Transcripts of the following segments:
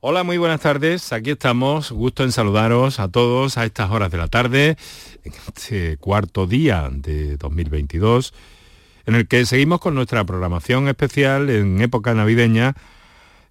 Hola, muy buenas tardes. Aquí estamos. Gusto en saludaros a todos a estas horas de la tarde, en este cuarto día de 2022, en el que seguimos con nuestra programación especial en época navideña,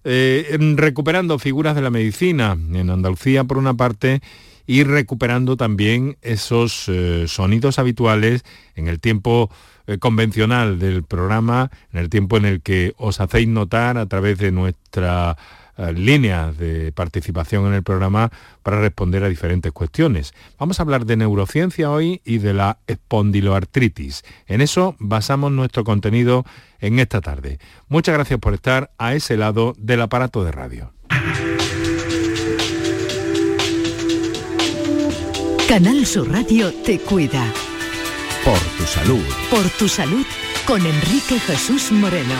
eh, recuperando figuras de la medicina en Andalucía por una parte y recuperando también esos eh, sonidos habituales en el tiempo eh, convencional del programa, en el tiempo en el que os hacéis notar a través de nuestra eh, líneas de participación en el programa para responder a diferentes cuestiones. Vamos a hablar de neurociencia hoy y de la espondiloartritis. En eso basamos nuestro contenido en esta tarde. Muchas gracias por estar a ese lado del aparato de radio. Canal Sur Radio te cuida. Por tu salud. Por tu salud con Enrique Jesús Moreno.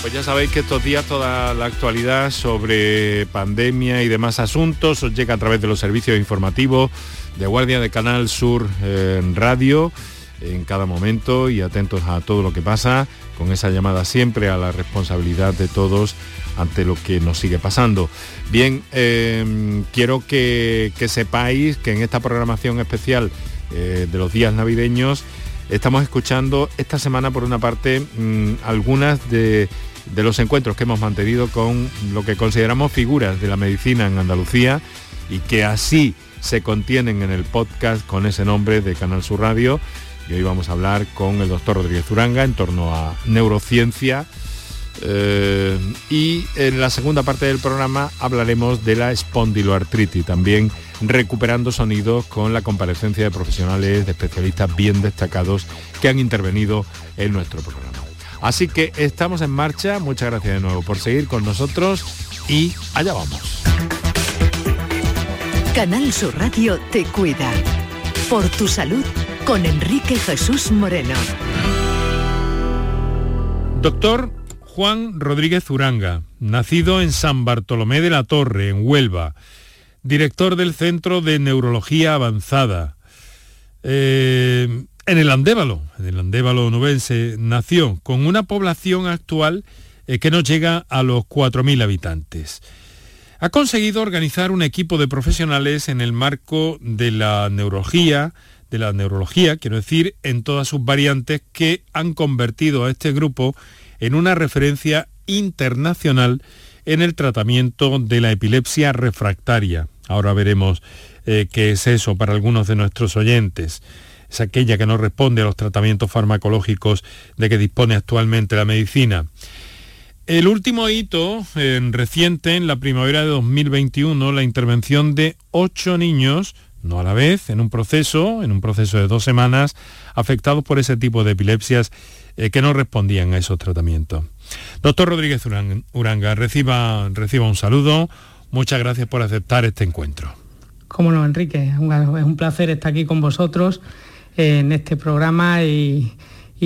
Pues ya sabéis que estos días toda la actualidad sobre pandemia y demás asuntos os llega a través de los servicios informativos de Guardia de Canal Sur en Radio en cada momento y atentos a todo lo que pasa, con esa llamada siempre a la responsabilidad de todos ante lo que nos sigue pasando. Bien, em, quiero que, sepáis que en esta programación especial eh, de los días navideños estamos escuchando esta semana por una parte mm, algunas de los encuentros que hemos mantenido con lo que consideramos figuras de la medicina en Andalucía y que así se contienen en el podcast con ese nombre de Canal Sur Radio. Y hoy vamos a hablar con el doctor Rodríguez Uranga en torno a neurociencia. Eh, y en la segunda parte del programa hablaremos de la espondiloartritis, también recuperando sonidos con la comparecencia de profesionales, de especialistas bien destacados que han intervenido en nuestro programa. Así que estamos en marcha. Muchas gracias de nuevo por seguir con nosotros y allá vamos. Canal Sur Radio te cuida. Por tu salud con Enrique Jesús Moreno. Doctor Juan Rodríguez Uranga, nacido en San Bartolomé de la Torre, en Huelva, director del Centro de Neurología Avanzada. Eh, en el Andévalo, en el Andévalo nubense, nació con una población actual eh, que no llega a los 4.000 habitantes. Ha conseguido organizar un equipo de profesionales en el marco de la neurología, de la neurología, quiero decir, en todas sus variantes que han convertido a este grupo en una referencia internacional en el tratamiento de la epilepsia refractaria. Ahora veremos eh, qué es eso para algunos de nuestros oyentes es aquella que no responde a los tratamientos farmacológicos de que dispone actualmente la medicina. El último hito en reciente, en la primavera de 2021, la intervención de ocho niños, no a la vez, en un proceso, en un proceso de dos semanas, afectados por ese tipo de epilepsias eh, que no respondían a esos tratamientos. Doctor Rodríguez Uranga, reciba, reciba un saludo. Muchas gracias por aceptar este encuentro. Cómo no, Enrique. Es un placer estar aquí con vosotros en este programa y,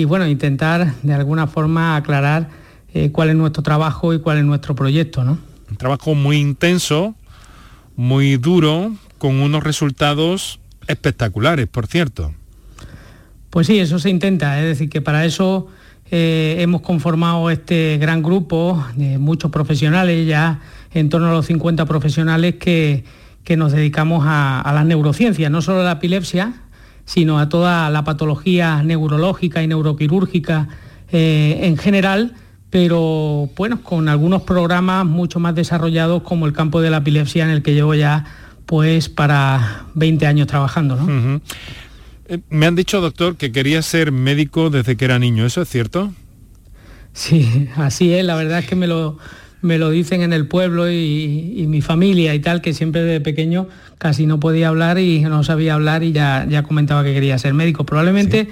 bueno, intentar de alguna forma aclarar eh, cuál es nuestro trabajo y cuál es nuestro proyecto. ¿no? Un trabajo muy intenso, muy duro, con unos resultados espectaculares, por cierto. Pues sí, eso se intenta, es decir, que para eso eh, hemos conformado este gran grupo de muchos profesionales, ya en torno a los 50 profesionales que, nos dedicamos a, las neurociencias, no solo a la epilepsia, sino a toda la patología neurológica y neuroquirúrgica eh, en general, pero bueno, con algunos programas mucho más desarrollados como el campo de la epilepsia en el que llevo ya pues para 20 años trabajando. Eh, me han dicho, doctor, que quería ser médico desde que era niño, ¿eso es cierto? Sí, así es, la verdad es que me lo, me lo dicen en el pueblo y, mi familia y tal, que siempre de pequeño casi no podía hablar y no sabía hablar y ya, ya comentaba que quería ser médico. Probablemente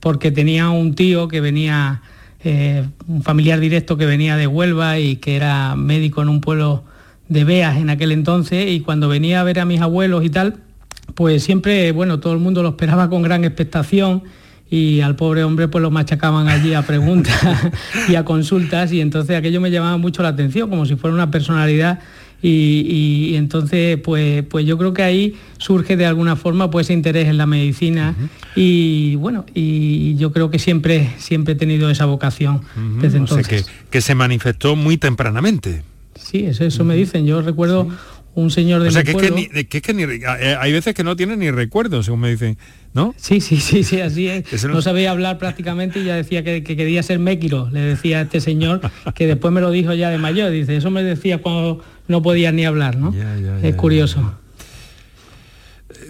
porque tenía un tío que venía, eh, un familiar directo que venía de Huelva y que era médico en un pueblo de Beas en aquel entonces y cuando venía a ver a mis abuelos y tal, pues siempre, bueno, todo el mundo lo esperaba con gran expectación y al pobre hombre pues lo machacaban allí a preguntas y a consultas y entonces aquello me llamaba mucho la atención, como si fuera una personalidad y, entonces pues, pues yo creo que ahí surge de alguna forma pues ese interés en la medicina y bueno, y yo creo que siempre, siempre he tenido esa vocación desde entonces. que, se manifestó muy tempranamente. Sí, eso, eso me dicen. Yo recuerdo un señor de o sea, que, eh, hay veces que no tiene ni recuerdos, según me dicen, ¿no? Sí, sí, sí, sí, así es. No... sabía hablar prácticamente y ya decía que, quería ser Méquiro, le decía a este señor, que después me lo dijo ya de mayor, dice, eso me decía cuando no podía ni hablar, ¿no? es curioso.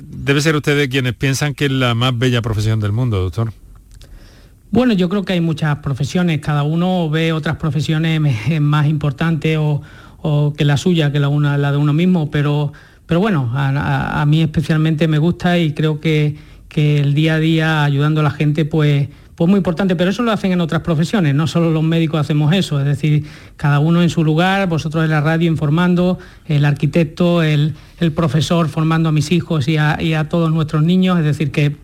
Debe ser usted de quienes piensan que es la más bella profesión del mundo, doctor. Bueno, yo creo que hay muchas profesiones, cada uno ve otras profesiones más importantes o, o que la suya, que la, una, la de uno mismo, pero, pero bueno, a, mí especialmente me gusta y creo que, que, el día a día ayudando a la gente, pues, pues muy importante, pero eso lo hacen en otras profesiones, no solo los médicos hacemos eso, es decir, cada uno en su lugar, vosotros en la radio informando, el arquitecto, el, profesor formando a mis hijos y a todos nuestros niños, es decir, que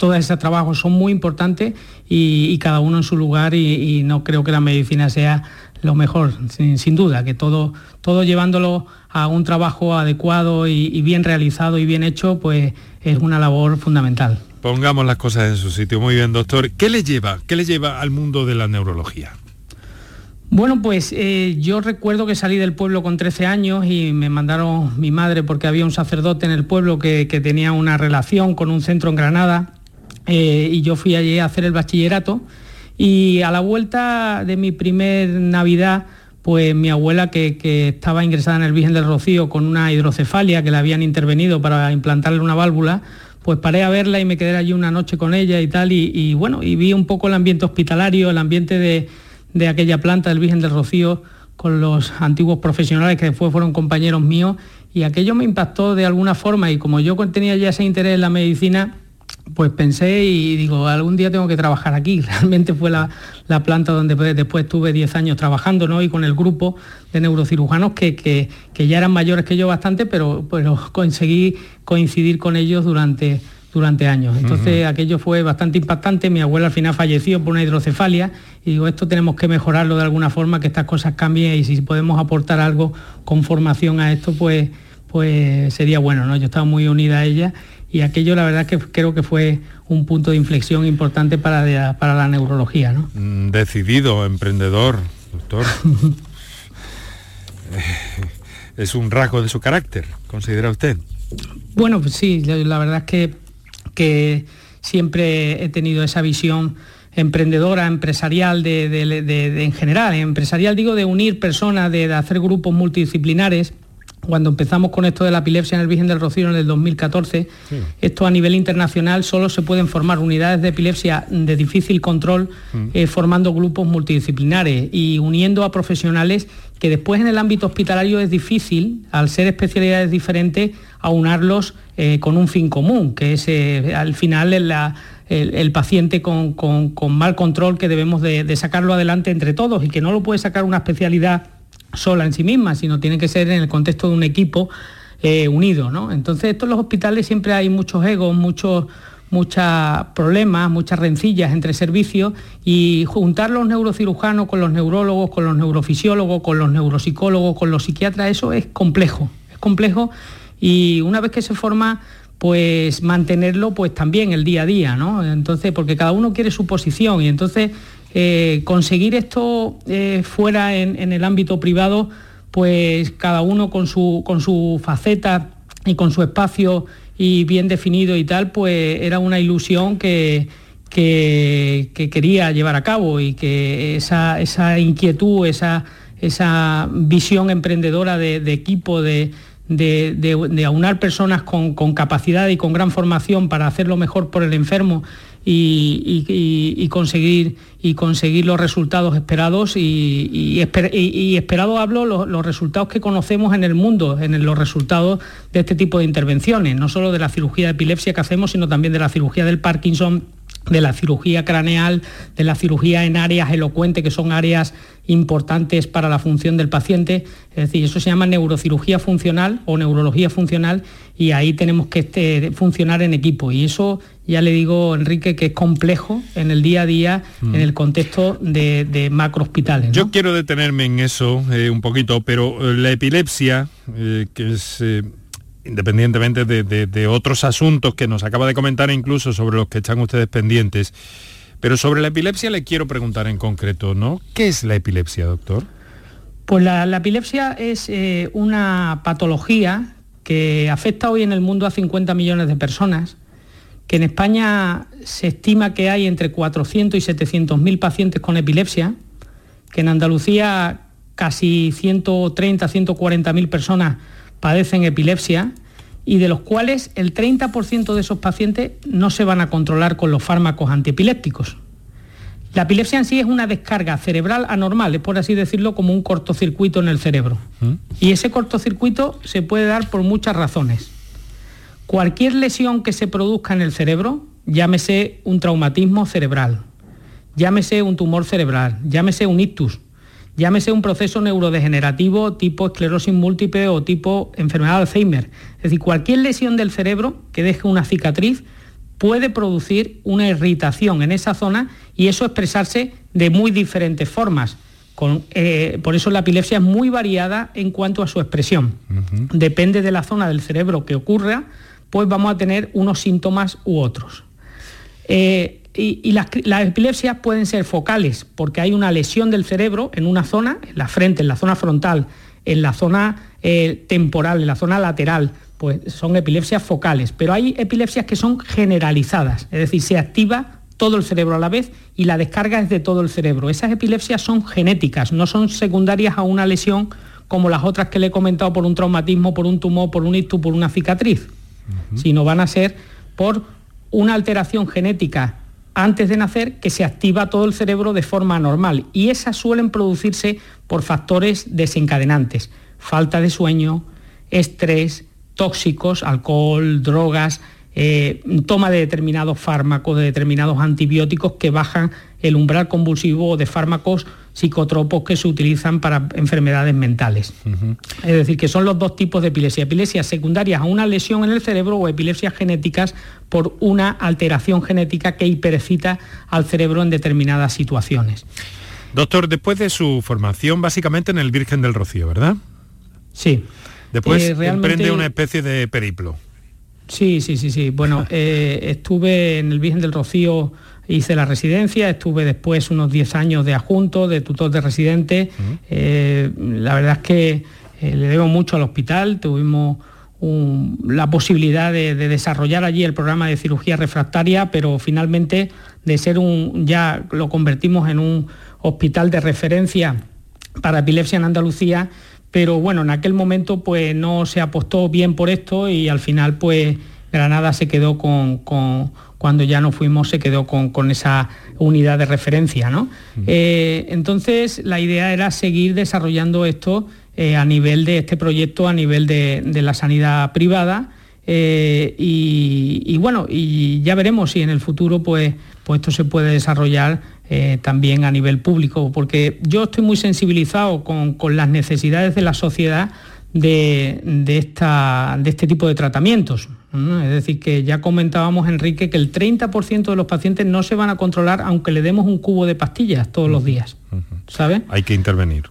todos esos trabajos son muy importantes y, cada uno en su lugar y, no creo que la medicina sea lo mejor, sin, duda, que todo, todo llevándolo a un trabajo adecuado y, bien realizado y bien hecho, pues es una labor fundamental. Pongamos las cosas en su sitio. Muy bien, doctor. ¿Qué le lleva? ¿Qué le lleva al mundo de la neurología? Bueno, pues eh, yo recuerdo que salí del pueblo con 13 años y me mandaron mi madre porque había un sacerdote en el pueblo que, tenía una relación con un centro en Granada eh, y yo fui allí a hacer el bachillerato y a la vuelta de mi primer Navidad, pues mi abuela que, estaba ingresada en el Virgen del Rocío con una hidrocefalia que le habían intervenido para implantarle una válvula, pues paré a verla y me quedé allí una noche con ella y tal, y, bueno, y vi un poco el ambiente hospitalario, el ambiente de, de, aquella planta del Virgen del Rocío con los antiguos profesionales que después fueron compañeros míos, y aquello me impactó de alguna forma, y como yo tenía ya ese interés en la medicina, pues pensé y digo, algún día tengo que trabajar aquí. Realmente fue la, planta donde después tuve 10 años trabajando, ¿no? Y con el grupo de neurocirujanos que, ya eran mayores que yo bastante, pero, pero conseguí coincidir con ellos durante, durante años. Entonces aquello fue bastante impactante. Mi abuela al final falleció por una hidrocefalia y digo, esto tenemos que mejorarlo de alguna forma, que estas cosas cambien y si podemos aportar algo con formación a esto, pues, pues sería bueno, ¿no? Yo estaba muy unida a ella y aquello la verdad que creo que fue un punto de inflexión importante para, la, para la neurología. ¿no? Mm, decidido, emprendedor, doctor. es un rasgo de su carácter, considera usted. Bueno, pues sí, la verdad es que, que siempre he tenido esa visión emprendedora, empresarial de, en general, empresarial digo de unir personas, de hacer grupos multidisciplinares cuando empezamos con esto de la epilepsia en el Virgen del Rocío en el 2014, esto a nivel internacional solo se pueden formar unidades de epilepsia de difícil control mm. eh, formando grupos multidisciplinares y uniendo a profesionales que después en el ámbito hospitalario es difícil, al ser especialidades diferentes, aunarlos eh, con un fin común, que es eh, al final el, paciente con, mal control que debemos de sacarlo adelante entre todos y que no lo puede sacar una especialidad sola en sí misma, sino tiene que ser en el contexto de un equipo eh, unido. ¿no? Entonces, estos los hospitales siempre hay muchos egos, muchos muchos problemas, muchas rencillas entre servicios y juntar los neurocirujanos con los neurólogos, con los neurofisiólogos, con los neuropsicólogos, con los psiquiatras, eso es complejo, es complejo y una vez que se forma pues mantenerlo pues también el día a día, ¿no? Entonces, porque cada uno quiere su posición y entonces eh, conseguir esto eh, fuera en, el ámbito privado, pues cada uno con su, con su faceta y con su espacio y bien definido y tal, pues era una ilusión que, que, quería llevar a cabo y que esa, esa inquietud, esa, esa visión emprendedora de, equipo, de, de, aunar personas con, con, capacidad y con gran formación para hacerlo mejor por el enfermo y, conseguir, y conseguir los resultados esperados y, esperado hablo los, resultados que conocemos en el mundo, en los resultados de este tipo de intervenciones, no solo de la cirugía de epilepsia que hacemos, sino también de la cirugía del Parkinson de la cirugía craneal, de la cirugía en áreas elocuentes, que son áreas importantes para la función del paciente. Es decir, eso se llama neurocirugía funcional o neurología funcional y ahí tenemos que este, funcionar en equipo. Y eso ya le digo, Enrique, que es complejo en el día a día, mm. en el contexto de, de macro hospitales. Yo quiero detenerme en eso eh, un poquito, pero eh, la epilepsia, eh, que es independientemente de, otros asuntos que nos acaba de comentar incluso sobre los que están ustedes pendientes. Pero sobre la epilepsia le quiero preguntar en concreto, ¿no? ¿Qué es la epilepsia, doctor? Pues la, epilepsia es eh, una patología que afecta hoy en el mundo a 50 millones de personas, que en España se estima que hay entre 400 y 700 mil pacientes con epilepsia, que en Andalucía casi 130, 140 mil personas padecen epilepsia y de los cuales el 30% de esos pacientes no se van a controlar con los fármacos antiepilépticos. La epilepsia en sí es una descarga cerebral anormal, es por así decirlo como un cortocircuito en el cerebro. ¿Mm? Y ese cortocircuito se puede dar por muchas razones. Cualquier lesión que se produzca en el cerebro, llámese un traumatismo cerebral, llámese un tumor cerebral, llámese un ictus, llámese un proceso neurodegenerativo tipo esclerosis múltiple o tipo enfermedad de Alzheimer. Es decir, cualquier lesión del cerebro que deje una cicatriz puede producir una irritación en esa zona y eso expresarse de muy diferentes formas. Eh, por eso la epilepsia es muy variada en cuanto a su expresión. Depende de la zona del cerebro que ocurra, pues vamos a tener unos síntomas u otros. Eh, y, las, epilepsias pueden ser focales porque hay una lesión del cerebro en una zona, en la frente, en la zona frontal, en la zona eh, temporal, en la zona lateral, pues son epilepsias focales. Pero hay epilepsias que son generalizadas, es decir, se activa todo el cerebro a la vez y la descarga es de todo el cerebro. Esas epilepsias son genéticas, no son secundarias a una lesión como las otras que le he comentado por un traumatismo, por un tumor, por un ictus, por una cicatriz, sino van a ser por una alteración genética antes de nacer que se activa todo el cerebro de forma normal. Y esas suelen producirse por factores desencadenantes, falta de sueño, estrés, tóxicos, alcohol, drogas, eh, toma de determinados fármacos, de determinados antibióticos que bajan el umbral convulsivo de fármacos psicotropos que se utilizan para enfermedades mentales. Es decir, que son los dos tipos de epilepsia. Epilepsias secundarias a una lesión en el cerebro o epilepsias genéticas por una alteración genética que hipercita al cerebro en determinadas situaciones. Doctor, después de su formación básicamente en el Virgen del Rocío, ¿verdad? Sí. Después eh, emprende una especie de periplo. Sí, sí, sí, sí. Bueno, eh, estuve en el Virgen del Rocío, hice la residencia, estuve después unos 10 años de adjunto, de tutor de residente. Eh, la verdad es que eh, le debo mucho al hospital, tuvimos la posibilidad de, desarrollar allí el programa de cirugía refractaria, pero finalmente de ser un, ya lo convertimos en un hospital de referencia para epilepsia en Andalucía. Pero bueno, en aquel momento pues no se apostó bien por esto y al final pues Granada se quedó con, cuando ya no fuimos, se quedó con, esa unidad de referencia. ¿no? Eh, entonces la idea era seguir desarrollando esto eh, a nivel de este proyecto, a nivel de, la sanidad privada. Eh, y, bueno, y ya veremos si en el futuro pues, pues esto se puede desarrollar eh, también a nivel público, porque yo estoy muy sensibilizado con, las necesidades de la sociedad de, esta, de este tipo de tratamientos. Es decir, que ya comentábamos, Enrique, que el 30% de los pacientes no se van a controlar aunque le demos un cubo de pastillas todos los días. ¿Sabe? Hay que intervenir.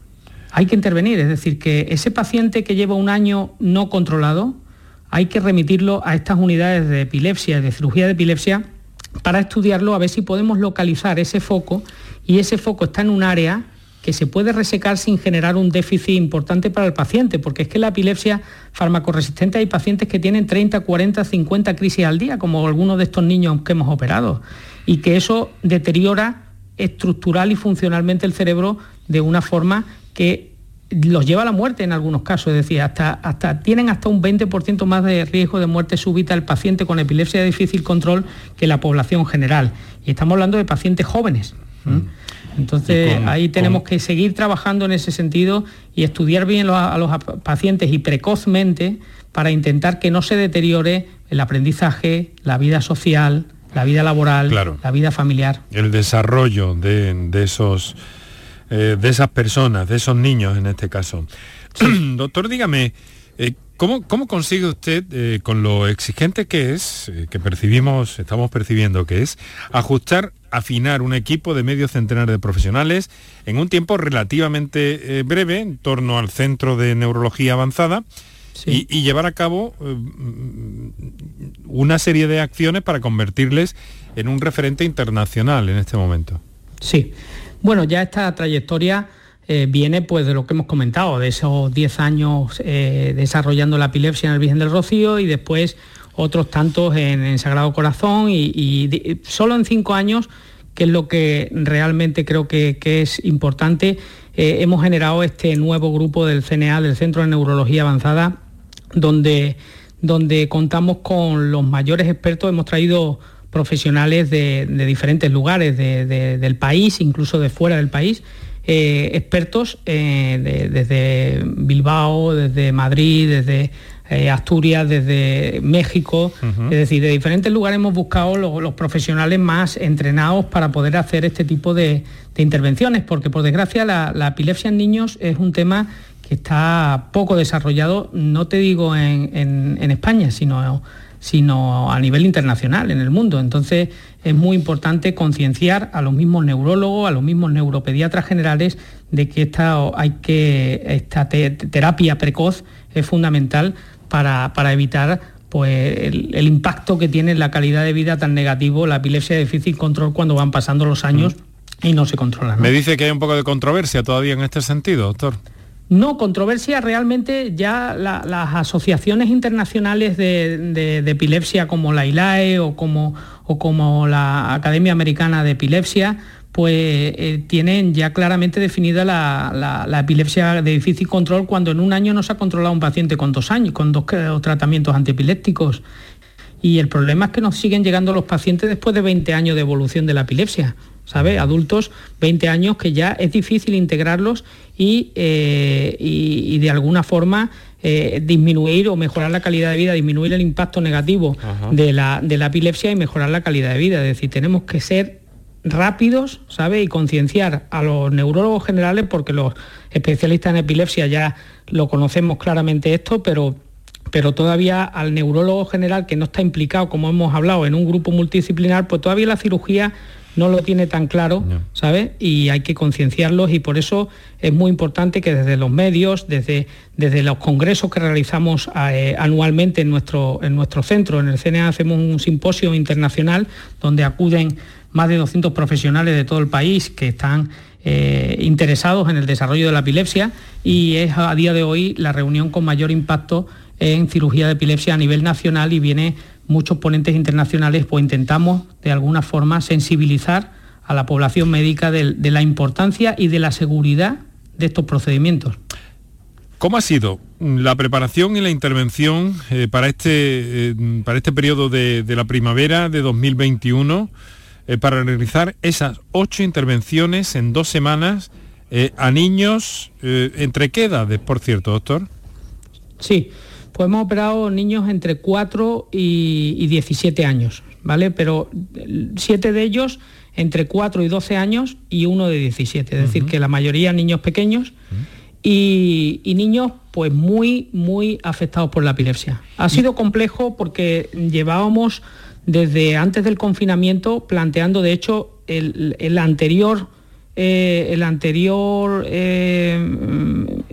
Hay que intervenir, es decir, que ese paciente que lleva un año no controlado, hay que remitirlo a estas unidades de epilepsia, de cirugía de epilepsia, para estudiarlo a ver si podemos localizar ese foco y ese foco está en un área que se puede resecar sin generar un déficit importante para el paciente, porque es que la epilepsia farmacoresistente hay pacientes que tienen 30, 40, 50 crisis al día, como algunos de estos niños que hemos operado, y que eso deteriora estructural y funcionalmente el cerebro de una forma que los lleva a la muerte en algunos casos, es decir, hasta, hasta, tienen hasta un 20% más de riesgo de muerte súbita el paciente con epilepsia de difícil control que la población general. Y estamos hablando de pacientes jóvenes. Mm. Entonces ahí tenemos que seguir trabajando en ese sentido y estudiar bien a los pacientes y precozmente para intentar que no se deteriore el aprendizaje, la vida social, la vida laboral, la vida familiar. El desarrollo de, esos, eh, de esas personas, de esos niños en este caso. Doctor, dígame, eh, ¿cómo, consigue usted, eh, con lo exigente que es, que percibimos, estamos percibiendo que es, ajustar, afinar un equipo de medio centenar de profesionales en un tiempo relativamente breve, en torno al Centro de Neurología Avanzada, y, llevar a cabo eh, una serie de acciones para convertirles en un referente internacional en este momento. Sí, bueno, ya esta trayectoria eh, viene pues de lo que hemos comentado, de esos 10 años eh, desarrollando la epilepsia en el Virgen del Rocío y después otros tantos en, Sagrado Corazón y, solo en cinco años, que es lo que realmente creo que, es importante, hemos generado este nuevo grupo del CNA, del Centro de Neurología Avanzada, donde, donde contamos con los mayores expertos, hemos traído profesionales de, diferentes lugares del país, incluso de fuera del país, eh, expertos eh, desde Bilbao, desde Madrid, desde eh, Asturias, desde México, es decir, de diferentes lugares hemos buscado los, profesionales más entrenados para poder hacer este tipo de, intervenciones, porque por desgracia la epilepsia en niños es un tema que está poco desarrollado, no te digo en, España, sino, sino a nivel internacional, en el mundo. Entonces es muy importante concienciar a los mismos neurólogos, a los mismos neuropediatras generales, de que esta, hay que, esta terapia precoz es fundamental para, evitar pues, el, impacto que tiene en la calidad de vida tan negativo la epilepsia de difícil control cuando van pasando los años mm. y no se controla. Me dice que hay un poco de controversia todavía en este sentido, doctor. No, controversia realmente ya las asociaciones internacionales de, epilepsia como la ILAE o como, o como la Academia Americana de Epilepsia, pues eh, tienen ya claramente definida la, epilepsia de difícil control cuando en un año no se ha controlado un paciente con dos años, con dos tratamientos antiepilépticos. Y el problema es que nos siguen llegando los pacientes después de 20 años de evolución de la epilepsia. ¿sabe? Adultos, 20 años, que ya es difícil integrarlos y, eh, de alguna forma eh, disminuir o mejorar la calidad de vida, disminuir el impacto negativo de la, de la, epilepsia y mejorar la calidad de vida. Es decir, tenemos que ser rápidos, ¿sabe? Y concienciar a los neurólogos generales, porque los especialistas en epilepsia ya lo conocemos claramente esto, pero pero todavía al neurólogo general que no está implicado, como hemos hablado, en un grupo multidisciplinar, pues todavía la cirugía no lo tiene tan claro, ¿sabes? Y hay que concienciarlos y por eso es muy importante que desde los medios, desde, desde los congresos que realizamos eh, anualmente en nuestro, en nuestro centro, en el CNA hacemos un simposio internacional donde acuden más de 200 profesionales de todo el país que están eh, interesados en el desarrollo de la epilepsia y es a día de hoy la reunión con mayor impacto en cirugía de epilepsia a nivel nacional y viene muchos ponentes internacionales pues intentamos de alguna forma sensibilizar a la población médica de, la importancia y de la seguridad de estos procedimientos. ¿Cómo ha sido la preparación y la intervención eh, para, este, eh, para este periodo de, la primavera de 2021 eh, para realizar esas ocho intervenciones en dos semanas a niños? ¿Entre qué edades, por cierto, doctor? Sí, pues hemos operado niños entre 4 y, 17 años, ¿vale? Pero siete de ellos entre 4 y 12 años y uno de 17, es decir, que la mayoría niños pequeños y, niños pues muy, muy afectados por la epilepsia. Ha sido complejo porque llevábamos desde antes del confinamiento planteando, de hecho, el anterior eh, el anterior, eh,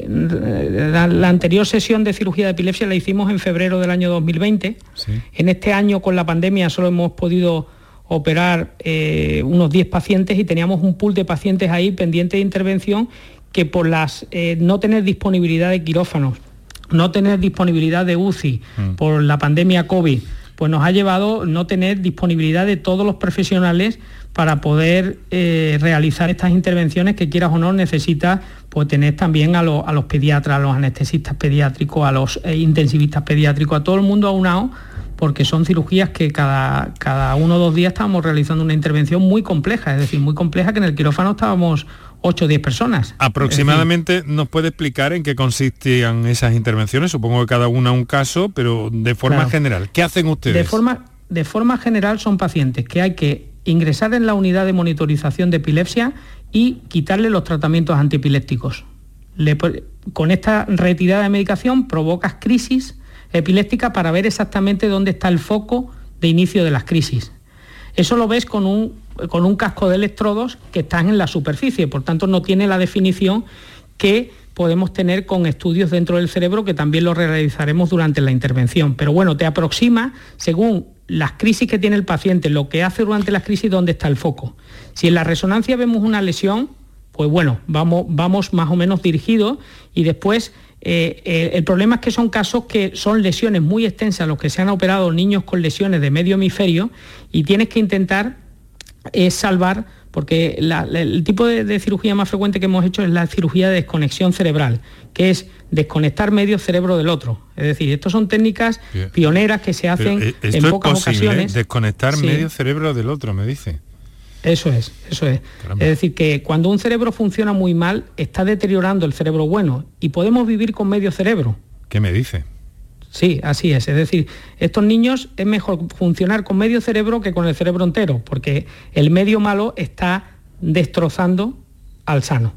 la, anterior sesión de cirugía de epilepsia la hicimos en febrero del año 2020. En este año con la pandemia solo hemos podido operar eh, unos 10 pacientes y teníamos un pool de pacientes ahí pendientes de intervención que por las no tener disponibilidad de quirófanos, no tener disponibilidad de UCI mm. por la pandemia COVID, pues nos ha llevado no tener disponibilidad de todos los profesionales para poder eh, realizar estas intervenciones que quieras o no necesita pues tener también a, los pediatras, a los anestesistas pediátricos, a los eh, intensivistas pediátricos, a todo el mundo aunado, porque son cirugías que cada, cada uno o dos días estábamos realizando una intervención muy compleja, es decir, muy compleja que en el quirófano estábamos 8 o 10 personas. Aproximadamente nos puede explicar en qué consistían esas intervenciones, supongo que cada una un caso, pero de forma general, ¿qué hacen ustedes? De forma de forma general son pacientes que hay que ingresar en la unidad de monitorización de epilepsia y quitarle los tratamientos antiepilépticos. con esta retirada de medicación provocas crisis epiléptica para ver exactamente dónde está el foco de inicio de las crisis. Eso lo ves con un, con un casco de electrodos que están en la superficie, por tanto no tiene la definición que podemos tener con estudios dentro del cerebro que también lo realizaremos durante la intervención. Pero bueno, te aproxima según las crisis que tiene el paciente, lo que hace durante las crisis, dónde está el foco. Si en la resonancia vemos una lesión, pues bueno, vamos, más o menos dirigidos y después eh, eh, el problema es que son casos que son lesiones muy extensas, los que se han operado niños con lesiones de medio hemisferio y tienes que intentar eh, salvar porque el tipo de, cirugía más frecuente que hemos hecho es la cirugía de desconexión cerebral, que es desconectar medio cerebro del otro. Es decir, estas son técnicas pioneras que se hacen eh, en pocas ocasiones. Desconectar medio cerebro del otro, me dice. Eso es, eso es. Es decir, que cuando un cerebro funciona muy mal, está deteriorando el cerebro bueno y podemos vivir con medio cerebro. ¿Qué me dice? Sí, así es. Es decir, estos niños es mejor funcionar con medio cerebro que con el cerebro entero, porque el medio malo está destrozando al sano.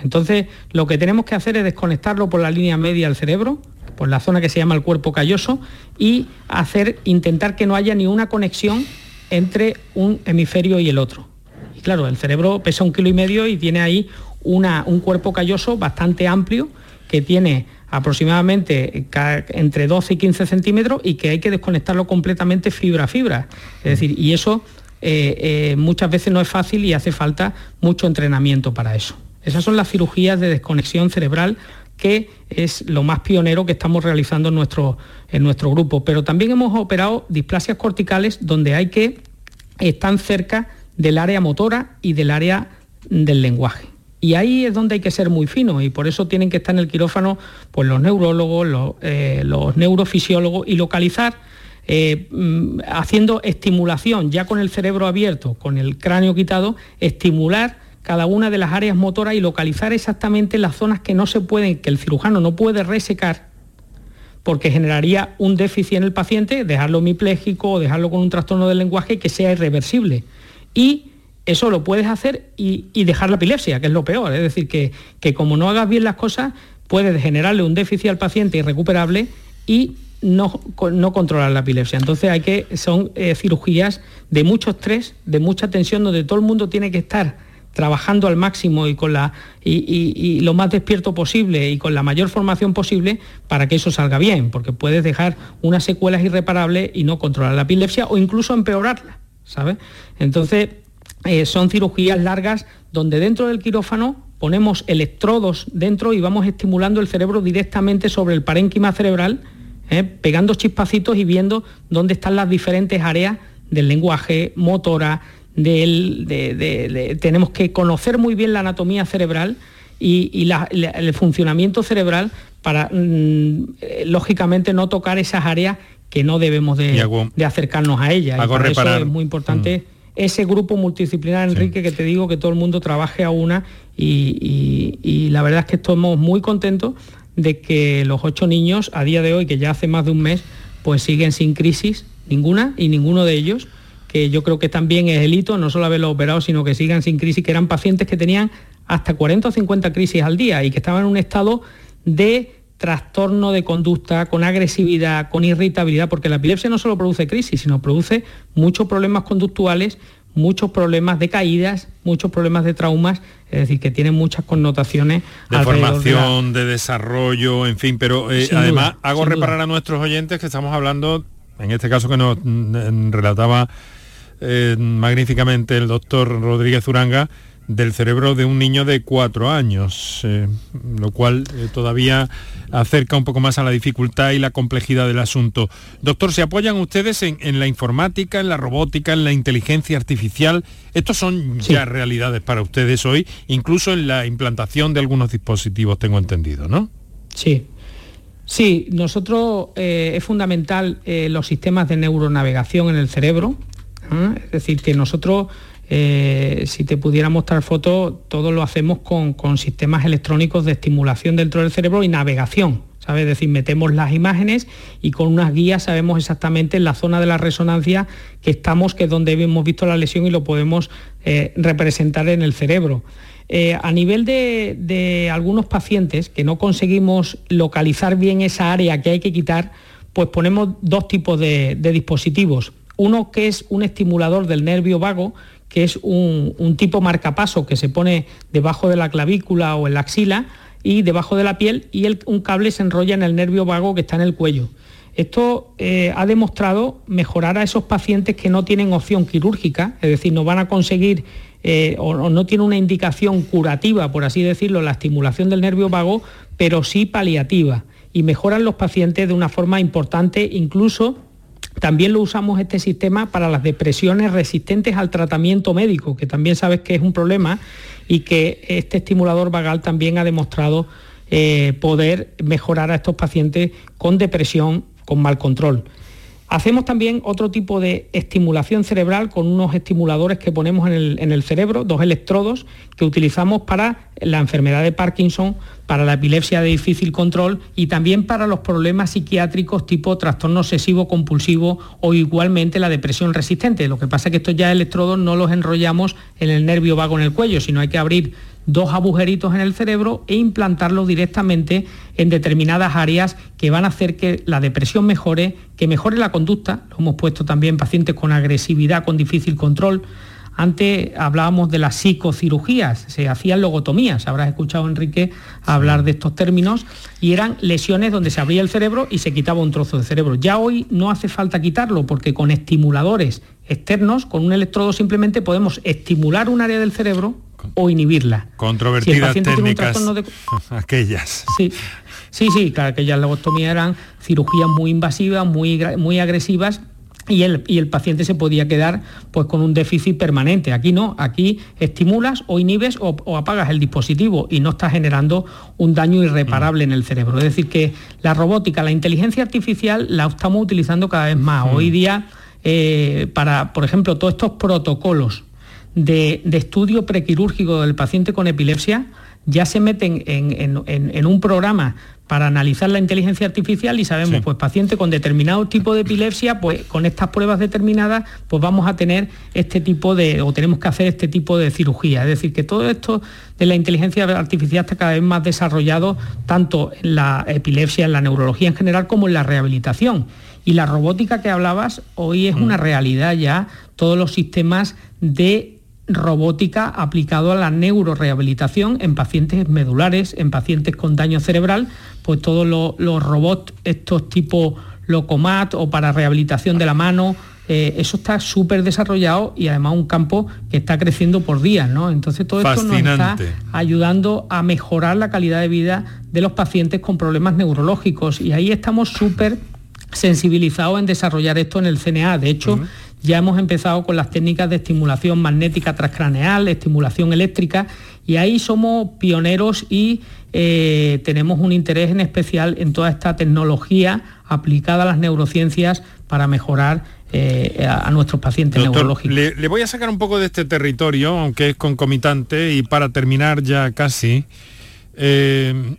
Entonces, lo que tenemos que hacer es desconectarlo por la línea media del cerebro, por la zona que se llama el cuerpo calloso, y hacer, intentar que no haya ni una conexión entre un hemisferio y el otro. Y claro, el cerebro pesa un kilo y medio y tiene ahí una, un cuerpo calloso bastante amplio que tiene aproximadamente entre 12 y 15 centímetros y que hay que desconectarlo completamente fibra a fibra. Es decir, y eso eh, eh, muchas veces no es fácil y hace falta mucho entrenamiento para eso. Esas son las cirugías de desconexión cerebral que es lo más pionero que estamos realizando en nuestro, en nuestro grupo. Pero también hemos operado displasias corticales donde hay que estar cerca del área motora y del área del lenguaje. Y ahí es donde hay que ser muy fino y por eso tienen que estar en el quirófano pues, los neurólogos, los, eh, neurofisiólogos y localizar, eh, mm, haciendo estimulación ya con el cerebro abierto, con el cráneo quitado, estimular cada una de las áreas motoras y localizar exactamente las zonas que no se pueden, que el cirujano no puede resecar porque generaría un déficit en el paciente, dejarlo hemipléjico o dejarlo con un trastorno del lenguaje que sea irreversible. Y eso lo puedes hacer y, dejar la epilepsia, que es lo peor. Es decir, que, que, como no hagas bien las cosas, puedes generarle un déficit al paciente irrecuperable y no, no controlar la epilepsia. Entonces hay que, son eh, cirugías de mucho estrés, de mucha tensión, donde todo el mundo tiene que estar trabajando al máximo y, con la, y, lo más despierto posible y con la mayor formación posible para que eso salga bien, porque puedes dejar unas secuelas irreparables y no controlar la epilepsia o incluso empeorarla, ¿sabes? Entonces, eh, son cirugías largas donde dentro del quirófano ponemos electrodos dentro y vamos estimulando el cerebro directamente sobre el parénquima cerebral, eh, pegando chispacitos y viendo dónde están las diferentes áreas del lenguaje, motora, tenemos que conocer muy bien la anatomía cerebral y, el funcionamiento cerebral para, mm, eh, lógicamente, no tocar esas áreas que no debemos de, acercarnos a ellas. y eso es muy importante. Mm ese grupo multidisciplinar, Enrique, que te digo que todo el mundo trabaje a una y, la verdad es que estamos muy contentos de que los ocho niños a día de hoy, que ya hace más de un mes, pues siguen sin crisis ninguna y ninguno de ellos, que yo creo que también es el hito, no solo haberlo operado, sino que sigan sin crisis, que eran pacientes que tenían hasta 40 o 50 crisis al día y que estaban en un estado de trastorno de conducta, con agresividad, con irritabilidad, porque la epilepsia no solo produce crisis, sino produce muchos problemas conductuales, muchos problemas de caídas, muchos problemas de traumas, es decir, que tienen muchas connotaciones. De formación, de, desarrollo, en fin, pero eh, además hago reparar a nuestros oyentes que estamos hablando, en este caso que nos mm, relataba eh, magníficamente el doctor Rodríguez Uranga, del cerebro de un niño de cuatro años, eh, lo cual eh, todavía acerca un poco más a la dificultad y la complejidad del asunto. Doctor, ¿se apoyan ustedes en, la informática, en la robótica, en la inteligencia artificial? Estos son ya realidades para ustedes hoy, incluso en la implantación de algunos dispositivos, tengo entendido, ¿no? Sí. Sí, nosotros eh, es fundamental los sistemas de neuronavegación en el cerebro, es decir, que nosotros eh, si te pudiera mostrar fotos, todo lo hacemos con, sistemas electrónicos de estimulación dentro del cerebro y navegación. ¿sabes? Es decir, metemos las imágenes y con unas guías sabemos exactamente en la zona de la resonancia que estamos, que es donde hemos visto la lesión y lo podemos eh, representar en el cerebro. Eh, a nivel de, algunos pacientes que no conseguimos localizar bien esa área que hay que quitar, pues ponemos dos tipos de, dispositivos. Uno que es un estimulador del nervio vago, que es un, tipo marcapaso que se pone debajo de la clavícula o en la axila, y debajo de la piel y un cable se enrolla en el nervio vago que está en el cuello. Esto eh, ha demostrado mejorar a esos pacientes que no tienen opción quirúrgica, es decir, no van a conseguir eh, o, no tienen una indicación curativa, por así decirlo, la estimulación del nervio vago, pero sí paliativa. Y mejoran los pacientes de una forma importante, incluso también lo usamos este sistema para las depresiones resistentes al tratamiento médico, que también sabes que es un problema y que este estimulador vagal también ha demostrado eh, poder mejorar a estos pacientes con depresión con mal control. Hacemos también otro tipo de estimulación cerebral con unos estimuladores que ponemos en el, cerebro, dos electrodos que utilizamos para la enfermedad de Parkinson, para la epilepsia de difícil control y también para los problemas psiquiátricos tipo trastorno obsesivo compulsivo o igualmente la depresión resistente. Lo que pasa es que estos ya electrodos no los enrollamos en el nervio vago en el cuello, sino hay que abrir dos agujeritos en el cerebro e implantarlos directamente en determinadas áreas que van a hacer que la depresión mejore, que mejore la conducta. Lo hemos puesto también pacientes con agresividad, con difícil control. Antes hablábamos de las psicocirugías, se hacían logotomías, habrás escuchado Enrique hablar de estos términos, y eran lesiones donde se abría el cerebro y se quitaba un trozo de cerebro. Ya hoy no hace falta quitarlo porque con estimuladores externos, con un electrodo simplemente podemos estimular un área del cerebro o inhibirla. Controvertidas técnicas aquellas. Sí, sí, sí, claro, aquellas logostomías eran cirugías muy invasivas, muy, muy agresivas y el, y el, paciente se podía quedar pues, con un déficit permanente. Aquí no, aquí estimulas o inhibes o, apagas el dispositivo y no estás generando un daño irreparable en el cerebro. Es decir, que la robótica, la inteligencia artificial la estamos utilizando cada vez más. Hoy día, eh, para, por ejemplo, todos estos protocolos de, estudio prequirúrgico del paciente con epilepsia ya se meten en, un programa para analizar la inteligencia artificial y sabemos, pues paciente con determinado tipo de epilepsia, pues con estas pruebas determinadas, pues vamos a tener este tipo de, o tenemos que hacer este tipo de cirugía. Es decir, que todo esto de la inteligencia artificial está cada vez más desarrollado, tanto en la epilepsia, en la neurología en general, como en la rehabilitación. Y la robótica que hablabas hoy es mm. una realidad ya, todos los sistemas de robótica aplicado a la neurorehabilitación en pacientes medulares, en pacientes con daño cerebral, pues todos los, robots, estos tipo Locomat o para rehabilitación de la mano, eh, eso está súper desarrollado y además un campo que está creciendo por días, ¿no? Entonces todo esto nos está ayudando a mejorar la calidad de vida de los pacientes con problemas neurológicos y ahí estamos súper sensibilizados en desarrollar esto en el CNA. De hecho, ya hemos empezado con las técnicas de estimulación magnética transcraneal, estimulación eléctrica, y ahí somos pioneros y eh, tenemos un interés en especial en toda esta tecnología aplicada a las neurociencias para mejorar eh, a, nuestros pacientes neurológicos. Le, voy a sacar un poco de este territorio, aunque es concomitante, y para terminar ya casi, eh,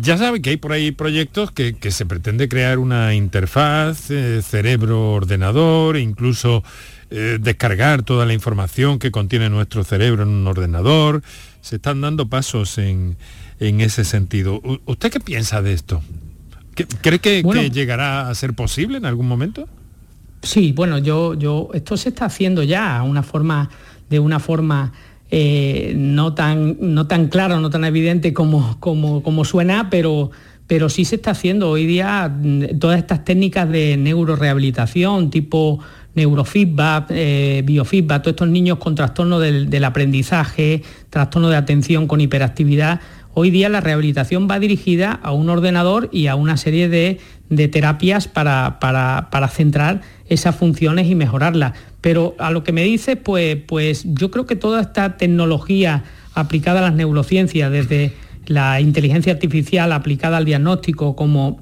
ya sabe que hay por ahí proyectos que, se pretende crear una interfaz eh, cerebro-ordenador, incluso eh, descargar toda la información que contiene nuestro cerebro en un ordenador. Se están dando pasos en, ese sentido. ¿Usted qué piensa de esto? ¿Cree que, que, llegará a ser posible en algún momento? Sí, bueno, yo, yo, esto se está haciendo ya una forma, de una forma eh, no, tan, no tan claro, no tan evidente como, como, suena, pero, pero sí se está haciendo. Hoy día mm, todas estas técnicas de neurorehabilitación, tipo neurofeedback, eh, biofeedback, todos estos niños con trastorno del, aprendizaje, trastorno de atención con hiperactividad, hoy día la rehabilitación va dirigida a un ordenador y a una serie de, terapias para, para, para centrar esas funciones y mejorarlas. Pero a lo que me dice, pues, pues yo creo que toda esta tecnología aplicada a las neurociencias, desde la inteligencia artificial aplicada al diagnóstico, como,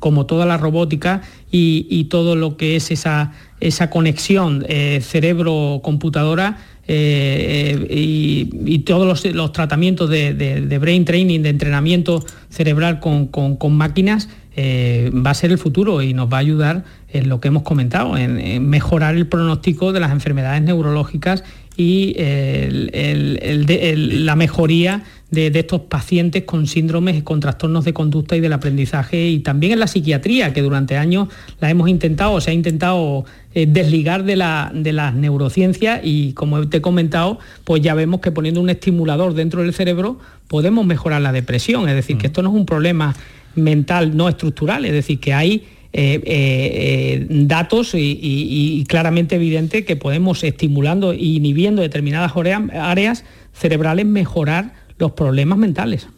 como toda la robótica y, todo lo que es esa, esa conexión eh, cerebro-computadora, eh, y, todos los, tratamientos de, brain training, de entrenamiento cerebral con, máquinas, va a ser el futuro y nos va a ayudar en lo que hemos comentado, en mejorar el pronóstico de las enfermedades neurológicas y la mejoría de, estos pacientes con síndromes, con trastornos de conducta y del aprendizaje y también en la psiquiatría, que durante años la hemos intentado, se ha intentado eh, desligar de, la, de las neurociencias y como te he comentado, pues ya vemos que poniendo un estimulador dentro del cerebro podemos mejorar la depresión, es decir, que esto no es un problema mental no estructural, es decir, que hay eh, eh, datos y, claramente evidente que podemos, estimulando e inhibiendo determinadas áreas cerebrales, mejorar los problemas mentales.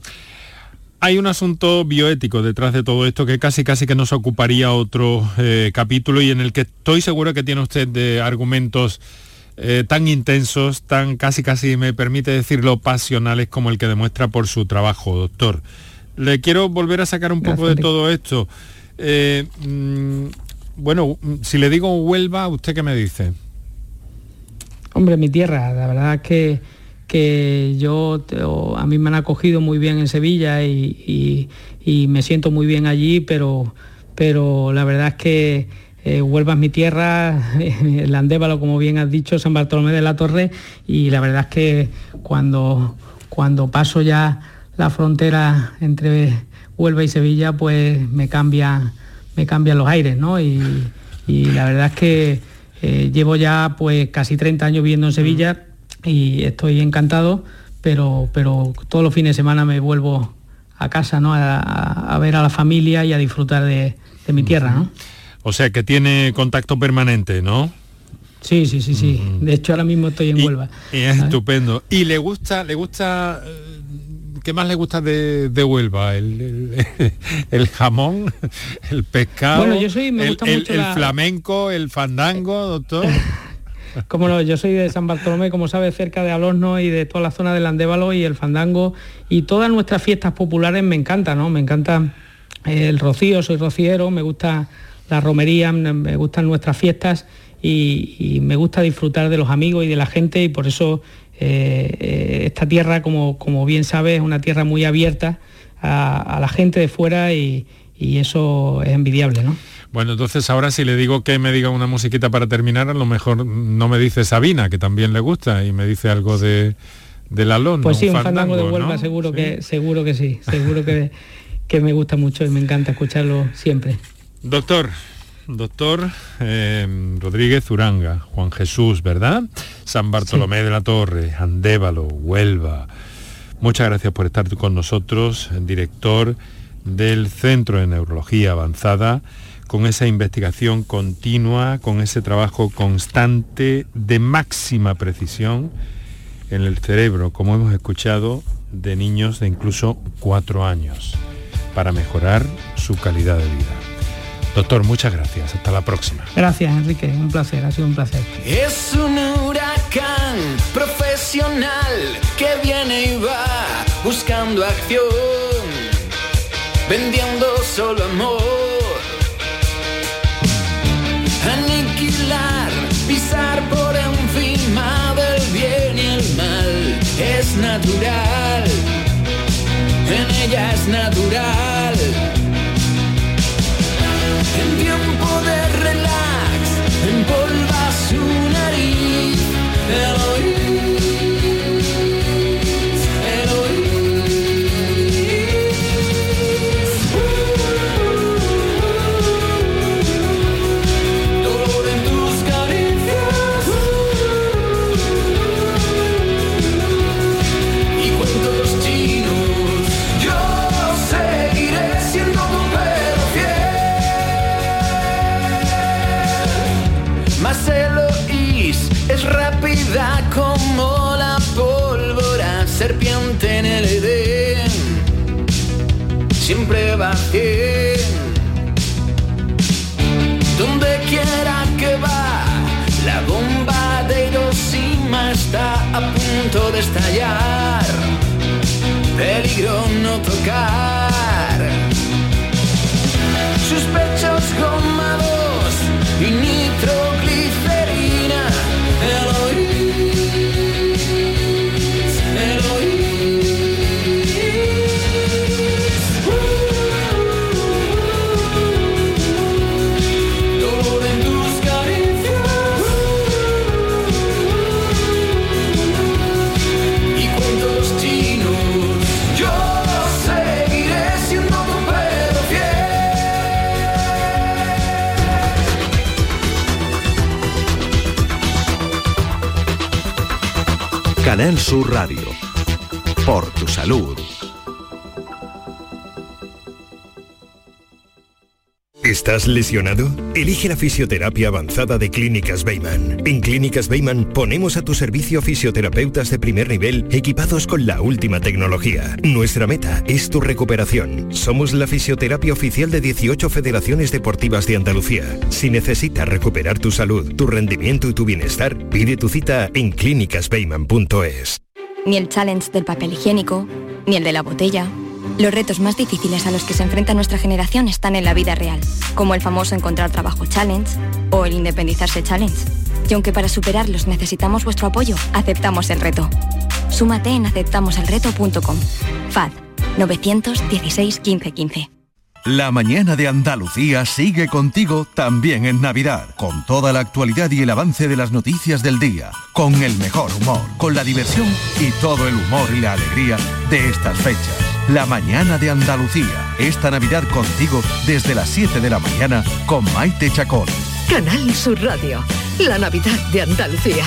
Hay un asunto bioético detrás de todo esto que casi casi que nos ocuparía otro eh, capítulo y en el que estoy seguro que tiene usted de argumentos tan intensos, tan casi casi me permite decirlo pasionales como el que demuestra por su trabajo, doctor. Le quiero volver a sacar un poco de todo esto. Eh, mm, bueno, si le digo Huelva, ¿usted qué me dice? Hombre, mi tierra, la verdad es que, que yo, a mí me han acogido muy bien en Sevilla y, me siento muy bien allí, pero, pero la verdad es que eh, Huelva es mi tierra, el Andévalo, como bien has dicho, San Bartolomé de la Torre, y la verdad es que cuando, cuando paso ya la frontera entre Huelva y Sevilla, pues me cambia, me cambian los aires, ¿no? Y, la verdad es que eh, llevo ya pues casi 30 años viviendo en Sevilla y estoy encantado, pero, pero todos los fines de semana me vuelvo a casa, ¿no? A, ver a la familia y a disfrutar de, mi tierra, ¿no? O sea que tiene contacto permanente, ¿no? Sí, sí, sí, sí. De hecho ahora mismo estoy en Huelva. es estupendo. ¿Y le gusta, le gusta eh, ¿Qué más le gusta de, Huelva? El, jamón, el pescado, el, flamenco, el fandango, doctor. Como no, yo soy de San Bartolomé, como sabe, cerca de Alorno y de toda la zona del Andévalo y el fandango y todas nuestras fiestas populares me encantan, ¿no? Me encanta el rocío, soy rociero, me gusta la romería, me gustan nuestras fiestas y, y, me gusta disfrutar de los amigos y de la gente y por eso eh, esta tierra, como, como, bien sabes, es una tierra muy abierta a, la gente de fuera y, eso es envidiable, ¿no? Bueno, entonces ahora si le digo que me diga una musiquita para terminar, a lo mejor no me dice Sabina, que también le gusta, y me dice algo de, del alón. Pues sí, un, fandango, de Huelva, seguro, Que, seguro que sí, seguro que, que me gusta mucho y me encanta escucharlo siempre. Doctor, doctor em, Rodríguez Uranga, Juan Jesús, ¿verdad? San Bartolomé de la Torre, Andévalo, Huelva. Muchas gracias por estar con nosotros, director del Centro de Neurología Avanzada, con esa investigación continua, con ese trabajo constante de máxima precisión en el cerebro, como hemos escuchado, de niños de incluso cuatro años, para mejorar su calidad de vida. Doctor, muchas gracias. Hasta la próxima. Gracias, Enrique. Un placer, ha sido un placer. Es un huracán profesional que viene y va buscando acción, vendiendo solo amor. Es natural. En ella es natural estallar. Peligro no tocar. Sus pechos gomados Canal Sur Radio. Por tu salud. ¿Estás lesionado? Elige la fisioterapia avanzada de Clínicas Beyman. En Clínicas Beyman ponemos a tu servicio fisioterapeutas de primer nivel equipados con la última tecnología. Nuestra meta es tu recuperación. Somos la fisioterapia oficial de 18 federaciones deportivas de Andalucía. Si necesitas recuperar tu salud, tu rendimiento y tu bienestar, pide tu cita en clínicasbeyman.es. Ni el challenge del papel higiénico, ni el de la botella los retos más difíciles a los que se enfrenta nuestra generación están en la vida real, como el famoso encontrar trabajo challenge o el independizarse challenge. Y aunque para superarlos necesitamos vuestro apoyo, aceptamos el reto. Súmate en aceptamoselreto.com. FAD 916 1515. La mañana de Andalucía sigue contigo también en Navidad, con toda la actualidad y el avance de las noticias del día, con el mejor humor, con la diversión y todo el humor y la alegría de estas fechas. La mañana de Andalucía, esta Navidad contigo desde las 7 de la mañana con Maite Chacón. Canal Sur Radio, la Navidad de Andalucía.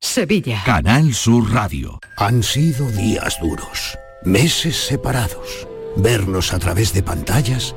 Sevilla. Canal Sur Radio. Han sido días duros, meses separados, vernos a través de pantallas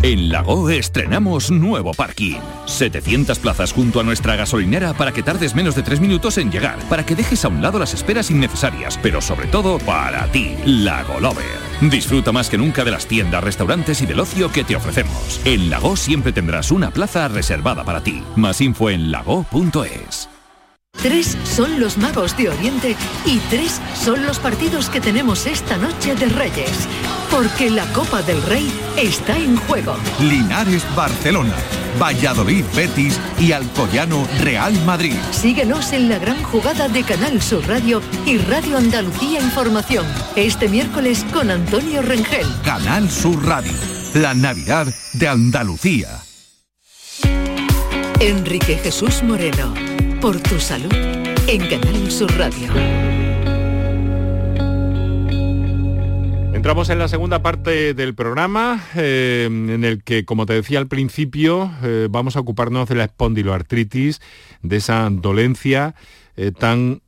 En Lago estrenamos nuevo parking. 700 plazas junto a nuestra gasolinera para que tardes menos de 3 minutos en llegar, para que dejes a un lado las esperas innecesarias, pero sobre todo para ti, Lago Lover. Disfruta más que nunca de las tiendas, restaurantes y del ocio que te ofrecemos. En Lago siempre tendrás una plaza reservada para ti. Más info en lago.es. Tres son los magos de Oriente y tres son los partidos que tenemos esta noche de Reyes. Porque la Copa del Rey está en juego. Linares Barcelona, Valladolid Betis y Alcoyano Real Madrid. Síguenos en la gran jugada de Canal Sur Radio y Radio Andalucía Información. Este miércoles con Antonio Rengel. Canal Sur Radio, la Navidad de Andalucía. Enrique Jesús Moreno, por tu salud, en Canal Sur Radio. Entramos en la segunda parte del programa, eh, en el que, como te decía al principio, eh, vamos a ocuparnos de la espondiloartritis, de esa dolencia eh, tan,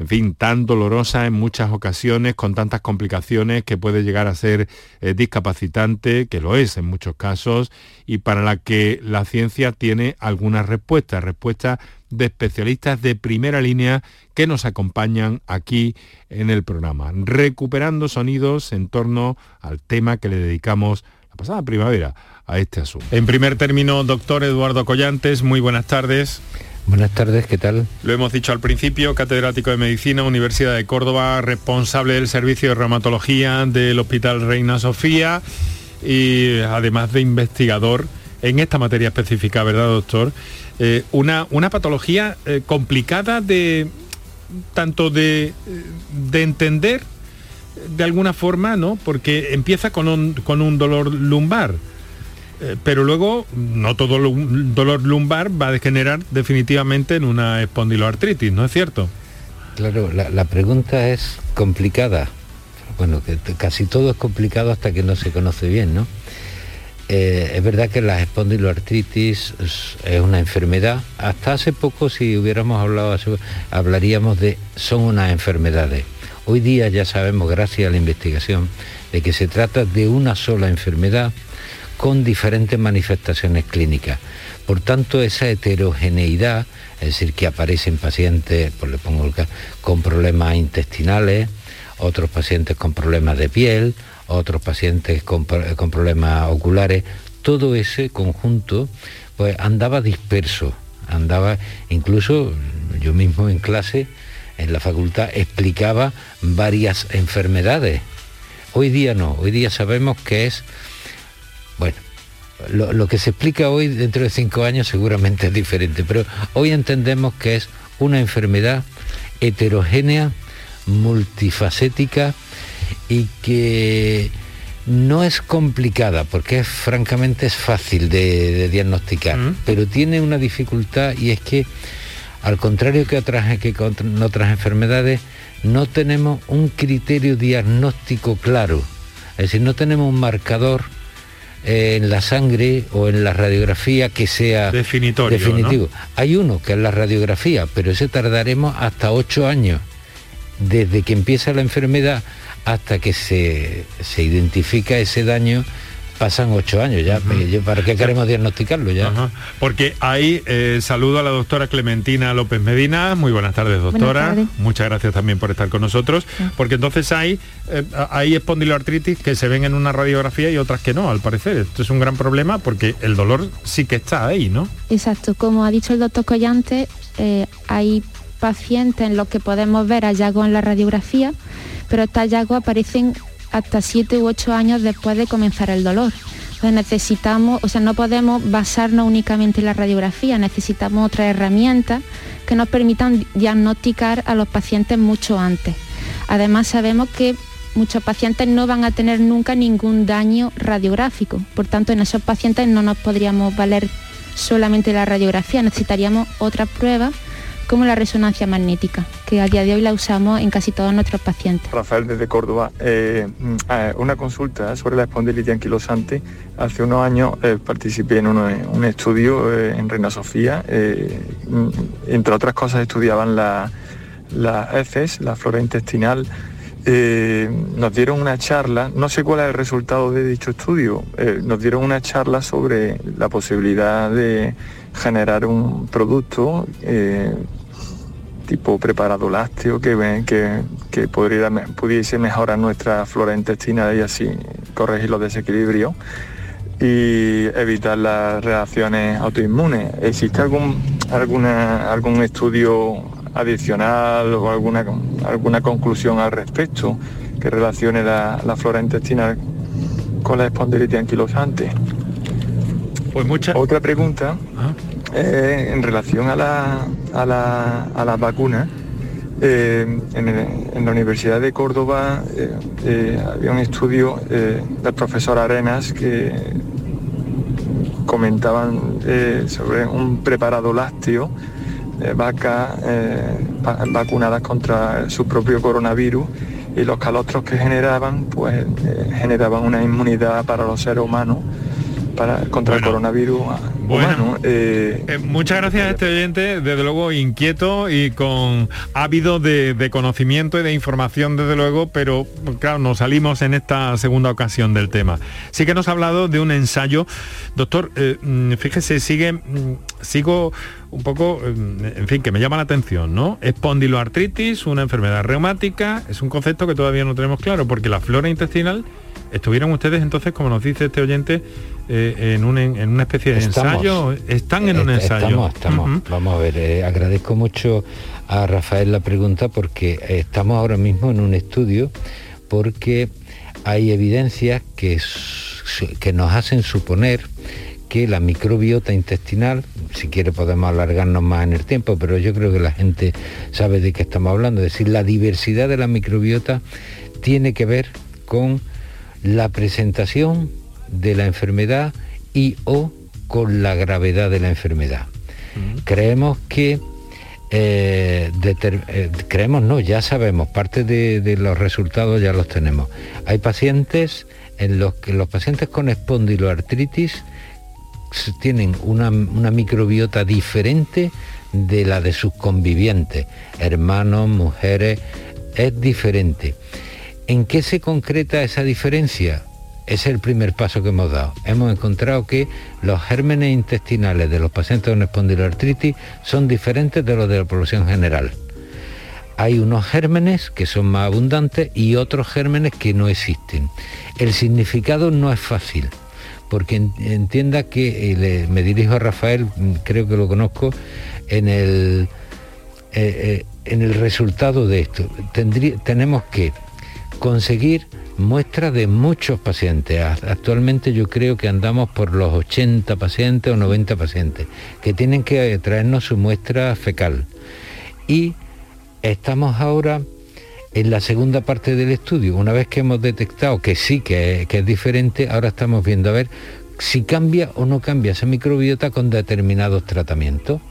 en fin, tan dolorosa en muchas ocasiones, con tantas complicaciones que puede llegar a ser eh, discapacitante, que lo es en muchos casos, y para la que la ciencia tiene algunas respuestas, respuestas de especialistas de primera línea que nos acompañan aquí en el programa, recuperando sonidos en torno al tema que le dedicamos la pasada primavera a este asunto. En primer término, doctor Eduardo Collantes, muy buenas tardes. Buenas tardes, ¿qué tal? Lo hemos dicho al principio, catedrático de Medicina, Universidad de Córdoba, responsable del servicio de reumatología del Hospital Reina Sofía y además de investigador en esta materia específica, ¿verdad, doctor? Eh, una, una, patología eh, complicada de tanto de, de, entender de alguna forma, ¿no? Porque empieza con un, con un dolor lumbar. Eh, pero luego no todo dolor lumbar va a degenerar definitivamente en una espondiloartritis, ¿no es cierto? Claro, la, pregunta es complicada. Bueno, que casi todo es complicado hasta que no se conoce bien, ¿no? Eh, es verdad que la espondiloartritis es, es, una enfermedad. Hasta hace poco, si hubiéramos hablado, hablaríamos de son unas enfermedades. Hoy día ya sabemos, gracias a la investigación, de que se trata de una sola enfermedad con diferentes manifestaciones clínicas. Por tanto, esa heterogeneidad, es decir, que aparecen pacientes, pues le pongo el caso, con problemas intestinales, otros pacientes con problemas de piel, otros pacientes con, con, problemas oculares, todo ese conjunto pues andaba disperso, andaba incluso yo mismo en clase en la facultad explicaba varias enfermedades. Hoy día no, hoy día sabemos que es, bueno, lo, lo, que se explica hoy dentro de cinco años seguramente es diferente, pero hoy entendemos que es una enfermedad heterogénea, multifacética y que no es complicada porque es, francamente es fácil de, diagnosticar, pero tiene una dificultad y es que al contrario que otras, que otras enfermedades, no tenemos un criterio diagnóstico claro. Es decir, no tenemos un marcador en la sangre o en la radiografía que sea definitivo. Hay uno que es la radiografía, pero ese tardaremos hasta ocho años desde que empieza la enfermedad hasta que se, se identifica ese daño pasan ocho años ya. ¿Para qué queremos diagnosticarlo ya? Porque ahí eh, saludo a la doctora Clementina López Medina. Muy buenas tardes, doctora. Muchas gracias también por estar con nosotros. Porque entonces hay, eh, hay espondiloartritis que se ven en una radiografía y otras que no, al parecer. Esto es un gran problema porque el dolor sí que está ahí, ¿no? Exacto. Como ha dicho el doctor Collante, eh, hay pacientes en los que podemos ver hallazgos en la radiografía, pero estos hallazgos aparecen hasta 7 u 8 años después de comenzar el dolor. Entonces necesitamos, o sea, no podemos basarnos únicamente en la radiografía, necesitamos otras herramientas que nos permitan diagnosticar a los pacientes mucho antes. Además sabemos que muchos pacientes no van a tener nunca ningún daño radiográfico, por tanto en esos pacientes no nos podríamos valer solamente la radiografía, necesitaríamos otras pruebas como la resonancia magnética, que a día de hoy la usamos en casi todos nuestros pacientes. Rafael desde Córdoba, eh, mm, una consulta sobre la espondilitis anquilosante. Hace unos años eh, participé en un estudio eh, en Reina Sofía, mm, entre otras cosas estudiaban la, la heces, la flora intestinal, nos dieron una charla, no sé cuál es el resultado de dicho estudio, nos dieron una charla sobre la posibilidad de generar un producto tipo preparado lácteo que, que, que podría, pudiese mejorar nuestra flora intestinal y así corregir los desequilibrios y evitar las reacciones autoinmunes. ¿Existe algún, alguna, algún estudio adicional o alguna, alguna conclusión al respecto que relacione la, flora intestinal con la espondilitis anquilosante? Pues mucha... Otra pregunta. Eh, en relación a, la, a, la, a las vacunas, eh, en, la Universidad de Córdoba eh, había un estudio del profesor Arenas que comentaban sobre un preparado lácteo de vacas vacunadas contra su propio coronavirus y los calostros que generaban pues generaban una inmunidad para los seres humanos para, contra el coronavirus bueno, eh, eh, muchas gracias a este oyente, desde luego inquieto y con ávido de, conocimiento y de información, desde luego, pero claro, nos salimos en esta segunda ocasión del tema. Sí que nos ha hablado de un ensayo. Doctor, eh, mm, fíjese, sigue, mm, sigo un poco, en fin, que me llama la atención, ¿no? Espondiloartritis, una enfermedad reumática, es un concepto que todavía no tenemos claro, porque la flora intestinal ¿Estuvieron ustedes entonces, como nos dice este oyente, eh, en, una especie de ensayo? ¿Están en un ensayo? Estamos, estamos. Vamos a ver, eh, agradezco mucho a Rafael la pregunta porque estamos ahora mismo en un estudio porque hay evidencias que, que nos hacen suponer que la microbiota intestinal, si quiere podemos alargarnos más en el tiempo, pero yo creo que la gente sabe de qué estamos hablando, es decir, la diversidad de la microbiota tiene que ver con la presentación de la enfermedad y o con la gravedad de la enfermedad. Creemos que eh, eh, creemos no, ya sabemos, parte de, los resultados ya los tenemos. Hay pacientes en los que los pacientes con espondiloartritis tienen una, una microbiota diferente de la de sus convivientes, hermanos, mujeres, es diferente. ¿En qué se concreta esa diferencia? Es el primer paso que hemos dado. Hemos encontrado que los gérmenes intestinales de los pacientes con espondiloartritis son diferentes de los de la población general. Hay unos gérmenes que son más abundantes y otros gérmenes que no existen. El significado no es fácil, porque entienda que, eh, me dirijo a Rafael, creo que lo conozco, en el... Eh, eh, en el resultado de esto. tenemos que conseguir muestras de muchos pacientes. Actualmente yo creo que andamos por los 80 pacientes o 90 pacientes que tienen que traernos su muestra fecal. Y estamos ahora en la segunda parte del estudio. Una vez que hemos detectado que sí, que, que es diferente, ahora estamos viendo a ver si cambia o no cambia esa microbiota con determinados tratamientos.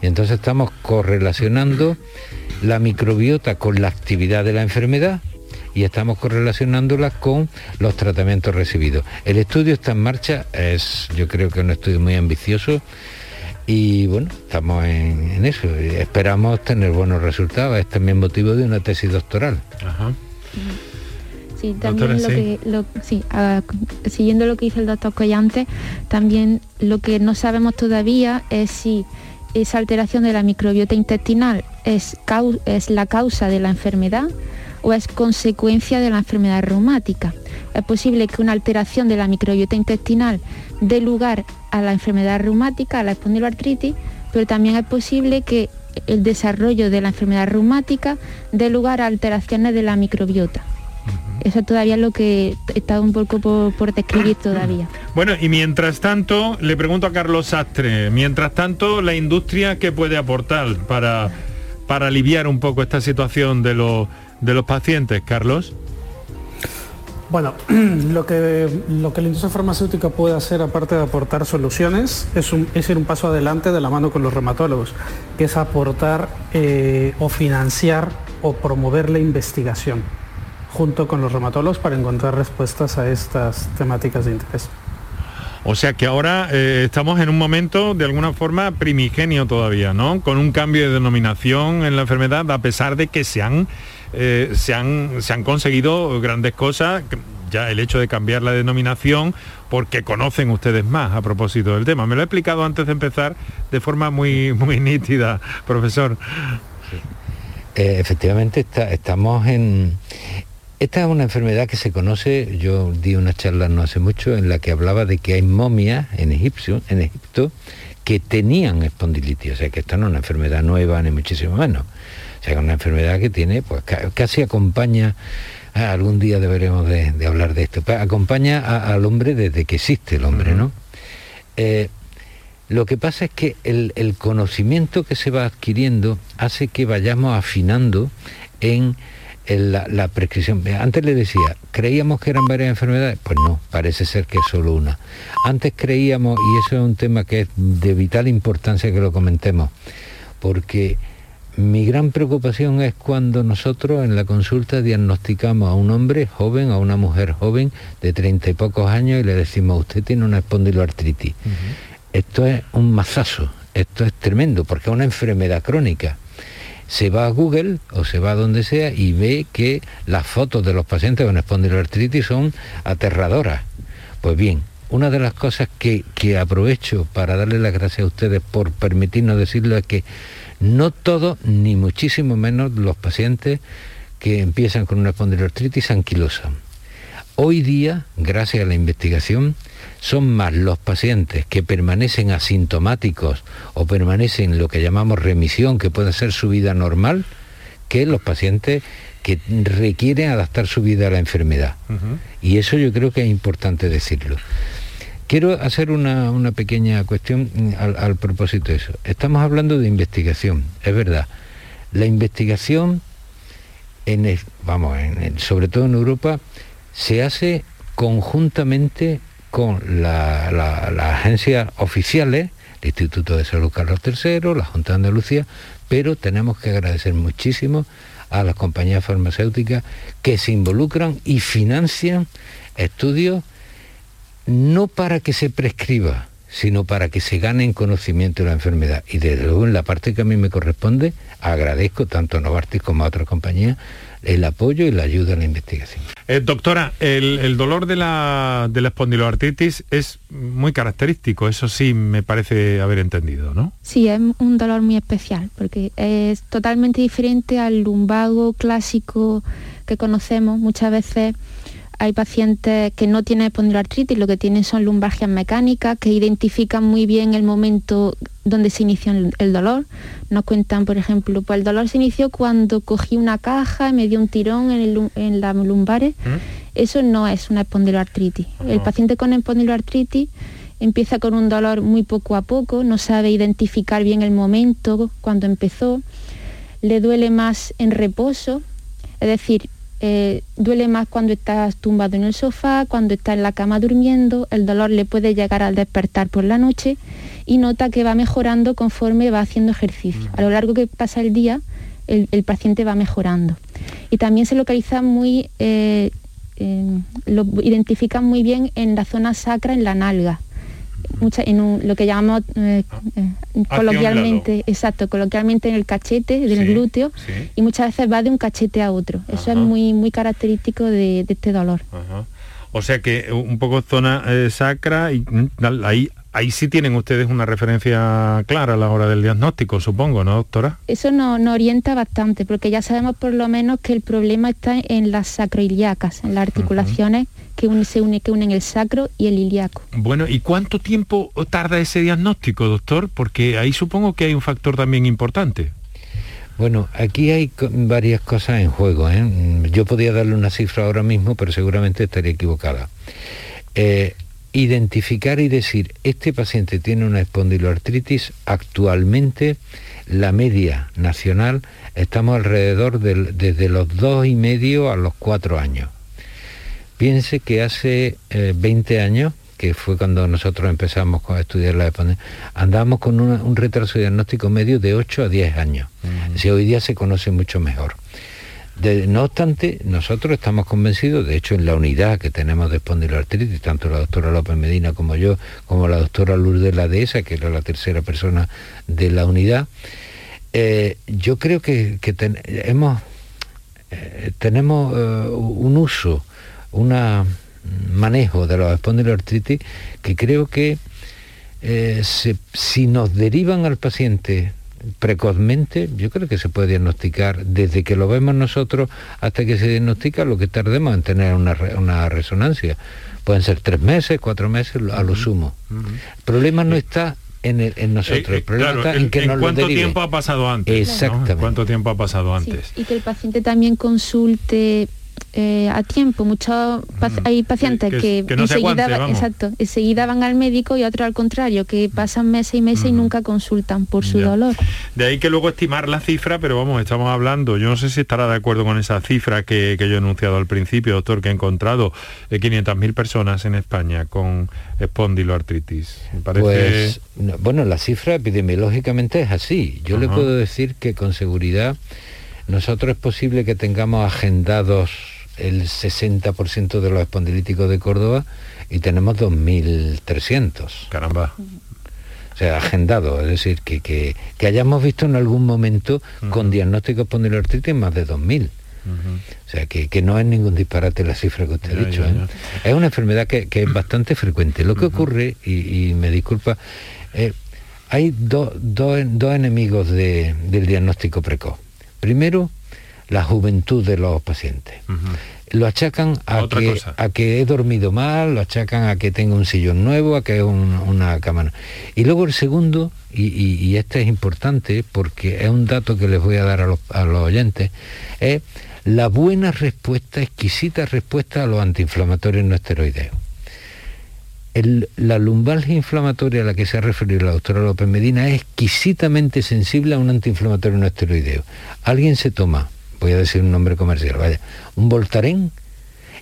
Y entonces estamos correlacionando la microbiota con la actividad de la enfermedad y estamos correlacionándola con los tratamientos recibidos. El estudio está en marcha, es yo creo que un estudio muy ambicioso y bueno, estamos en, eso. Esperamos tener buenos resultados. Es también motivo de una tesis doctoral. Sí, también lo que, sí, siguiendo lo que dice el doctor Collante, también lo que no sabemos todavía es si esa alteración de la microbiota intestinal es, es la causa de la enfermedad o es consecuencia de la enfermedad reumática. Es posible que una alteración de la microbiota intestinal dé lugar a la enfermedad reumática, a la espondiloartritis, pero también es posible que el desarrollo de la enfermedad reumática dé lugar a alteraciones de la microbiota. Eso todavía es lo que está un poco por, describir todavía. Bueno, y mientras tanto, le pregunto a Carlos Sastre, mientras tanto, la industria, ¿qué puede aportar para, para aliviar un poco esta situación de los de los pacientes, Carlos? Bueno, lo que, lo que la industria farmacéutica puede hacer, aparte de aportar soluciones, es, ir un paso adelante de la mano con los reumatólogos, que es aportar eh, o financiar o promover la investigación junto con los reumatólogos para encontrar respuestas a estas temáticas de interés. O sea que ahora eh, estamos en un momento de alguna forma primigenio todavía, ¿no? Con un cambio de denominación en la enfermedad, a pesar de que se han eh, se, han, se han conseguido grandes cosas, ya el hecho de cambiar la denominación, porque conocen ustedes más a propósito del tema. Me lo he explicado antes de empezar de forma muy, muy nítida, profesor. Eh, efectivamente estamos en... Esta es una enfermedad que se conoce, yo di una charla no hace mucho en la que hablaba de que hay momias en Egipto, en Egipto que tenían espondilitis, o sea que esta no es una enfermedad nueva ni muchísimo menos. O sea, una enfermedad que tiene, pues casi acompaña, ah, algún día deberemos de, hablar de esto, acompaña al hombre desde que existe el hombre, ¿no? Eh, lo que pasa es que el, conocimiento que se va adquiriendo hace que vayamos afinando en, la, la, prescripción. Antes le decía, ¿creíamos que eran varias enfermedades? Pues no, parece ser que es solo una. Antes creíamos, y eso es un tema que es de vital importancia que lo comentemos, porque mi gran preocupación es cuando nosotros en la consulta diagnosticamos a un hombre joven, a una mujer joven de treinta y pocos años y le decimos, usted tiene una espondiloartritis. Esto es un mazazo, esto es tremendo, porque es una enfermedad crónica. Se va a Google o se va a donde sea y ve que las fotos de los pacientes con espondiloartritis son aterradoras. Pues bien, una de las cosas que, que aprovecho para darle las gracias a ustedes por permitirnos decirlo es que no todos, ni muchísimo menos los pacientes que empiezan con una espondiloartritis anquilosa. Hoy día, gracias a la investigación, son más los pacientes que permanecen asintomáticos o permanecen en lo que llamamos remisión, que puede ser su vida normal, que los pacientes que requieren adaptar su vida a la enfermedad. Y eso yo creo que es importante decirlo. Quiero hacer una, pequeña cuestión mm, al, propósito de eso. Estamos hablando de investigación, es verdad. La investigación, vamos, sobre todo en Europa, se hace conjuntamente con las agencias oficiales, el Instituto de Salud Carlos III, la Junta de Andalucía, pero tenemos que agradecer muchísimo a las compañías farmacéuticas que se involucran y financian estudios no para que se prescriba, sino para que se gane en conocimiento de la enfermedad. Y desde luego en la parte que a mí me corresponde, agradezco tanto a Novartis como a otras compañías el apoyo y la ayuda a la investigación. Eh, doctora, el, dolor de la, de la espondiloartritis es muy característico, eso sí me parece haber entendido, ¿no? Sí, es un dolor muy especial, porque es totalmente diferente al lumbago clásico que conocemos. Muchas veces hay pacientes que no tienen espondiloartritis, lo que tienen son lumbalgias mecánicas que identifican muy bien el momento donde se inició el, dolor. Nos cuentan, por ejemplo, pues el dolor se inició cuando cogí una caja y me dio un tirón en, en las lumbares. ¿Mm? Eso no es una espondiloartritis. El paciente con espondiloartritis empieza con un dolor muy poco a poco, no sabe identificar bien el momento cuando empezó, le duele más en reposo, es decir, eh, duele más cuando estás tumbado en el sofá, cuando está en la cama durmiendo, el dolor le puede llegar al despertar por la noche y nota que va mejorando conforme va haciendo ejercicio. A lo largo que pasa el día, el, paciente va mejorando. Y también se localiza muy, eh, lo identifican muy bien en la zona sacra, en la nalga en lo que llamamos eh, eh, coloquialmente, exacto, coloquialmente en el cachete, del glúteo, y muchas veces va de un cachete a otro. Eso es muy, muy característico de, este dolor. O sea que un poco zona eh, sacra y mm, ahí Ahí sí tienen ustedes una referencia clara a la hora del diagnóstico, supongo, ¿no, doctora? Eso nos no orienta bastante, porque ya sabemos por lo menos que el problema está en las sacroiliacas, en las articulaciones que, se une, que unen el sacro y el ilíaco. Bueno, ¿y cuánto tiempo tarda ese diagnóstico, doctor? Porque ahí supongo que hay un factor también importante. Bueno, aquí hay varias cosas en juego. ¿eh? Yo podía darle una cifra ahora mismo, pero seguramente estaría equivocada. Eh, identificar y decir, este paciente tiene una espondiloartritis, actualmente la media nacional estamos alrededor del, desde los dos y medio a los cuatro años. Piense que hace 20 eh, años, que fue cuando nosotros empezamos a estudiar la dependencia, andábamos con un retraso diagnóstico medio de 8 a 10 años. Si hoy día se conoce mucho mejor. No obstante, nosotros estamos convencidos, de hecho en la unidad que tenemos de espondiloartritis, tanto la doctora López Medina como yo, como la doctora Lourdes La Dehesa, que era la tercera persona de la unidad, eh, yo creo que, eh, tenemos un uso un manejo de los espondiloartritis que creo que eh, si nos derivan al paciente precozmente, yo creo que se puede diagnosticar desde que lo vemos nosotros hasta que se diagnostica lo que tardemos en tener una, resonancia. Pueden ser tres meses, cuatro meses a lo sumo. El problema no está en, nosotros, el, eh, problema está en que ¿Cuánto tiempo ha pasado antes? Exactamente. ¿Cuánto tiempo ha pasado antes? y que el paciente también consulte eh, a tiempo. Muchos hay pacientes que, enseguida, exacto, enseguida van al médico y otros al contrario, que pasan meses y meses y nunca consultan por su dolor. De ahí que luego estimar la cifra, pero vamos, estamos hablando, yo no sé si estará de acuerdo con esa cifra que, yo he enunciado al principio, doctor, que he encontrado de 500.000 personas en España con espondiloartritis. Pues, bueno, la cifra epidemiológicamente es así. Yo le puedo decir que con seguridad nosotros es posible que tengamos agendados el 60% de los espondilíticos de Córdoba y tenemos 2.300. Caramba. O sea, agendado, es decir, que, que, hayamos visto en algún momento con diagnóstico espondiloartritis más de 2.000. O sea, que, no es ningún disparate la cifra que usted ha dicho. ¿eh? Es una enfermedad que, es bastante frecuente. Lo que ocurre, y, me disculpa, eh, hay dos enemigos del diagnóstico precoz. Primero, la juventud de los pacientes. Lo achacan a que, a que, he dormido mal, lo achacan a que tengo un sillón nuevo, a que es una cama. Y luego el segundo, y, este es importante porque es un dato que les voy a dar a los, oyentes, es la buena respuesta, exquisita respuesta a los antiinflamatorios no esteroideos. La lumbalgia inflamatoria a la que se ha referido la doctora López Medina es exquisitamente sensible a un antiinflamatorio no esteroideo. Alguien se toma voy a decir un nombre comercial, vaya, un Voltaren,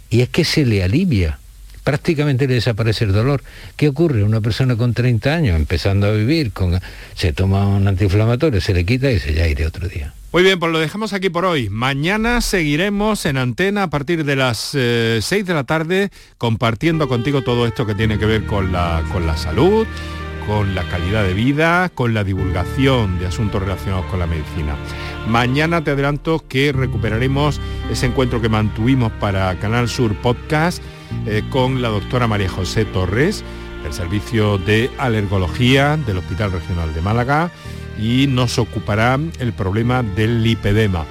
y es que se le alivia, prácticamente le desaparece el dolor. ¿Qué ocurre? Una persona con 30 años empezando a vivir, se toma un antiinflamatorio, se le quita y se ya iré otro día. Muy bien, pues lo dejamos aquí por hoy. Mañana seguiremos en antena a partir de las 6 eh, de la tarde compartiendo contigo todo esto que tiene que ver con la, con la salud, con la calidad de vida, con la divulgación de asuntos relacionados con la medicina. Mañana te adelanto que recuperaremos ese encuentro que mantuvimos para Canal Sur Podcast eh, con la doctora María José Torres, del Servicio de Alergología del Hospital Regional de Málaga, y nos ocupará el problema del lipedema.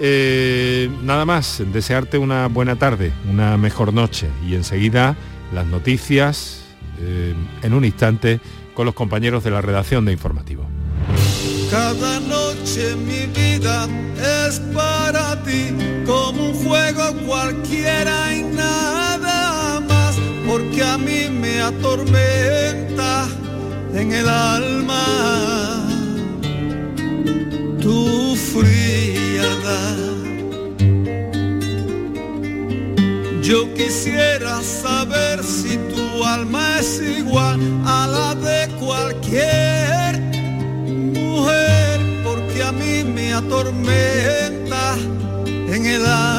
Eh, nada más, desearte una buena tarde, una mejor noche y enseguida las noticias eh, en un instante con los compañeros de la redacción de Informativo. Cada noche mi vida es para ti como un juego cualquiera y nada más, porque a mí me atormenta en el alma tu frialdad. Yo quisiera saber si tu alma es igual a la de cualquier mujer, porque a mí me atormenta en el alma